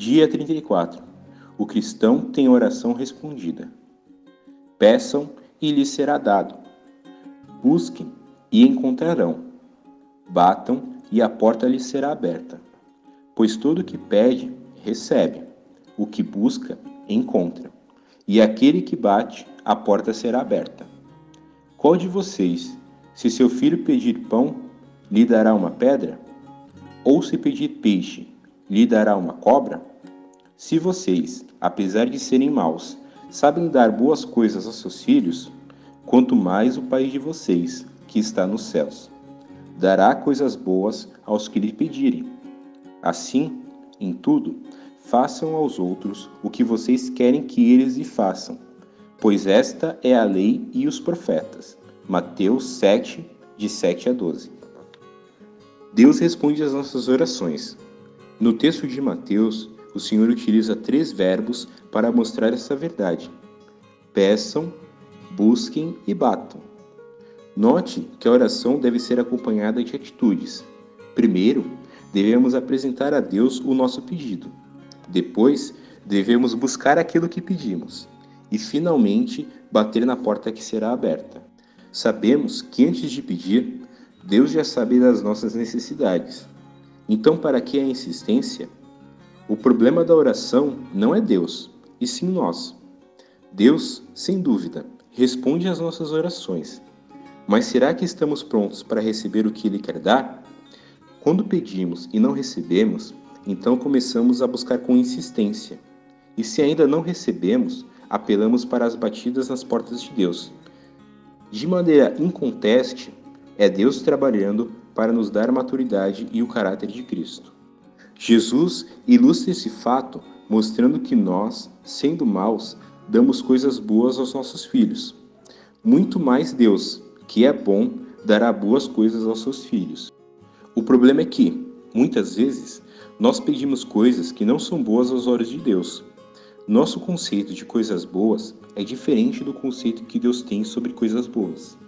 Dia 34. O cristão tem oração respondida. Peçam e lhes será dado. Busquem e encontrarão. Batam e a porta lhes será aberta. Pois todo o que pede, recebe. O que busca, encontra. E aquele que bate, a porta será aberta. Qual de vocês, se seu filho pedir pão, lhe dará uma pedra? Ou se pedir peixe, lhe dará uma cobra? Se vocês, apesar de serem maus, sabem dar boas coisas aos seus filhos, quanto mais o Pai de vocês, que está nos céus, dará coisas boas aos que lhe pedirem. Assim, em tudo, façam aos outros o que vocês querem que eles lhe façam, pois esta é a lei e os profetas. Mateus 7, de 7 a 12. Deus responde às nossas orações. No texto de Mateus, o Senhor utiliza três verbos para mostrar essa verdade: peçam, busquem e batam. Note que a oração deve ser acompanhada de atitudes. Primeiro, devemos apresentar a Deus o nosso pedido. Depois, devemos buscar aquilo que pedimos. E, finalmente, bater na porta que será aberta. Sabemos que antes de pedir, Deus já sabe das nossas necessidades. Então, para que a insistência? O problema da oração não é Deus, e sim nós. Deus, sem dúvida, responde às nossas orações. Mas será que estamos prontos para receber o que Ele quer dar? Quando pedimos e não recebemos, então começamos a buscar com insistência. E se ainda não recebemos, apelamos para as batidas nas portas de Deus. De maneira inconteste, é Deus trabalhando para nos dar maturidade e o caráter de Cristo. Jesus ilustra esse fato mostrando que nós, sendo maus, damos coisas boas aos nossos filhos. Muito mais Deus, que é bom, dará boas coisas aos seus filhos. O problema é que, muitas vezes, nós pedimos coisas que não são boas aos olhos de Deus. Nosso conceito de coisas boas é diferente do conceito que Deus tem sobre coisas boas.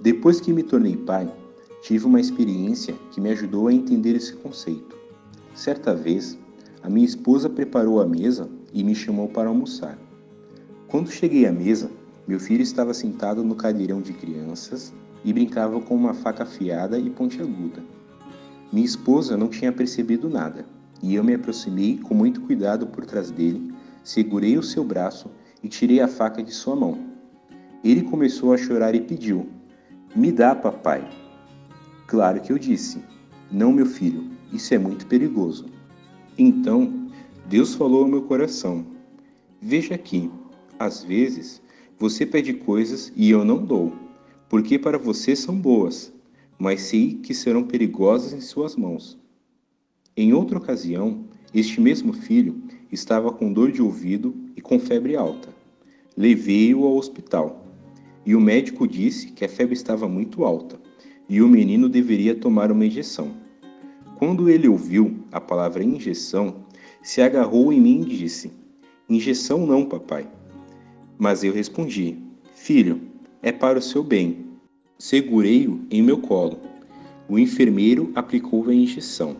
Depois que me tornei pai, tive uma experiência que me ajudou a entender esse conceito. Certa vez, a minha esposa preparou a mesa e me chamou para almoçar. Quando cheguei à mesa, meu filho estava sentado no cadeirão de crianças e brincava com uma faca afiada e pontiaguda. Minha esposa não tinha percebido nada e eu me aproximei com muito cuidado por trás dele, segurei o seu braço e tirei a faca de sua mão. Ele começou a chorar e pediu: Me dá, papai. Claro que eu disse: Não, meu filho, isso é muito perigoso. Então, Deus falou ao meu coração: Veja aqui, às vezes você pede coisas e eu não dou, porque para você são boas, mas sei que serão perigosas em suas mãos. Em outra ocasião, este mesmo filho estava com dor de ouvido e com febre alta. Levei-o ao hospital e o médico disse que a febre estava muito alta e o menino deveria tomar uma injeção. Quando ele ouviu a palavra injeção, se agarrou em mim e disse: Injeção não, papai. Mas eu respondi: Filho, é para o seu bem. Segurei-o em meu colo. O enfermeiro aplicou a injeção.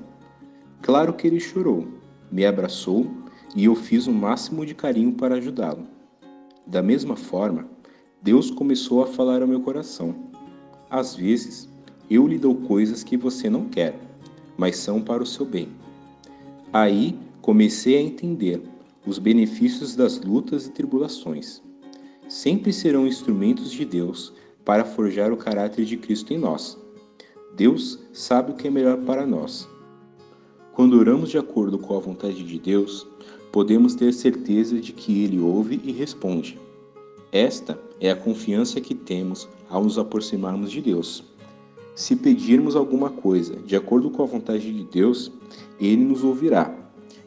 Claro que ele chorou, me abraçou e eu fiz o máximo de carinho para ajudá-lo. Da mesma forma, Deus começou a falar ao meu coração. Às vezes, eu lhe dou coisas que você não quer mas são para o seu bem. Aí comecei a entender os benefícios das lutas e tribulações. Sempre serão instrumentos de Deus para forjar o caráter de Cristo em nós. Deus sabe o que é melhor para nós. Quando oramos de acordo com a vontade de Deus, podemos ter certeza de que Ele ouve e responde. Esta é a confiança que temos ao nos aproximarmos de Deus. Se pedirmos alguma coisa de acordo com a vontade de Deus, Ele nos ouvirá.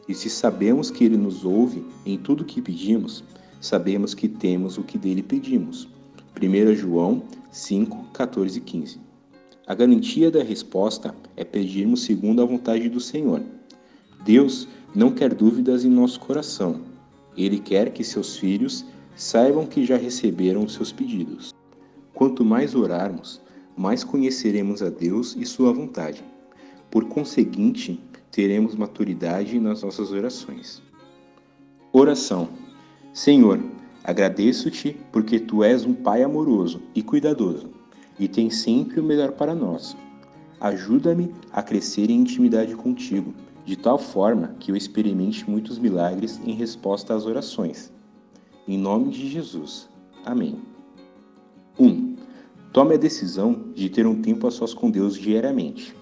E se sabemos que Ele nos ouve em tudo o que pedimos, sabemos que temos o que dele pedimos. 1 João 5, 14 e 15. A garantia da resposta é pedirmos segundo a vontade do Senhor. Deus não quer dúvidas em nosso coração. Ele quer que seus filhos saibam que já receberam os seus pedidos. Quanto mais orarmos, mais conheceremos a Deus e Sua vontade. Por conseguinte, teremos maturidade nas nossas orações. Oração. Senhor, agradeço-te porque Tu és um Pai amoroso e cuidadoso e tens sempre o melhor para nós. Ajuda-me a crescer em intimidade contigo, de tal forma que eu experimente muitos milagres em resposta às orações. Em nome de Jesus. Amém. 1. Um, Tome a decisão de ter um tempo a sós com Deus diariamente.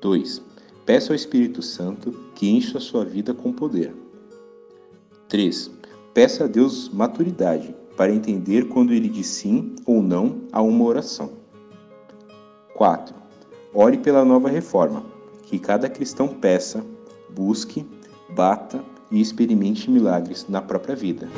2. Peça ao Espírito Santo que encha a sua vida com poder. 3. Peça a Deus maturidade para entender quando ele diz sim ou não a uma oração. 4. Ore pela nova reforma, que cada cristão peça, busque, bata e experimente milagres na própria vida.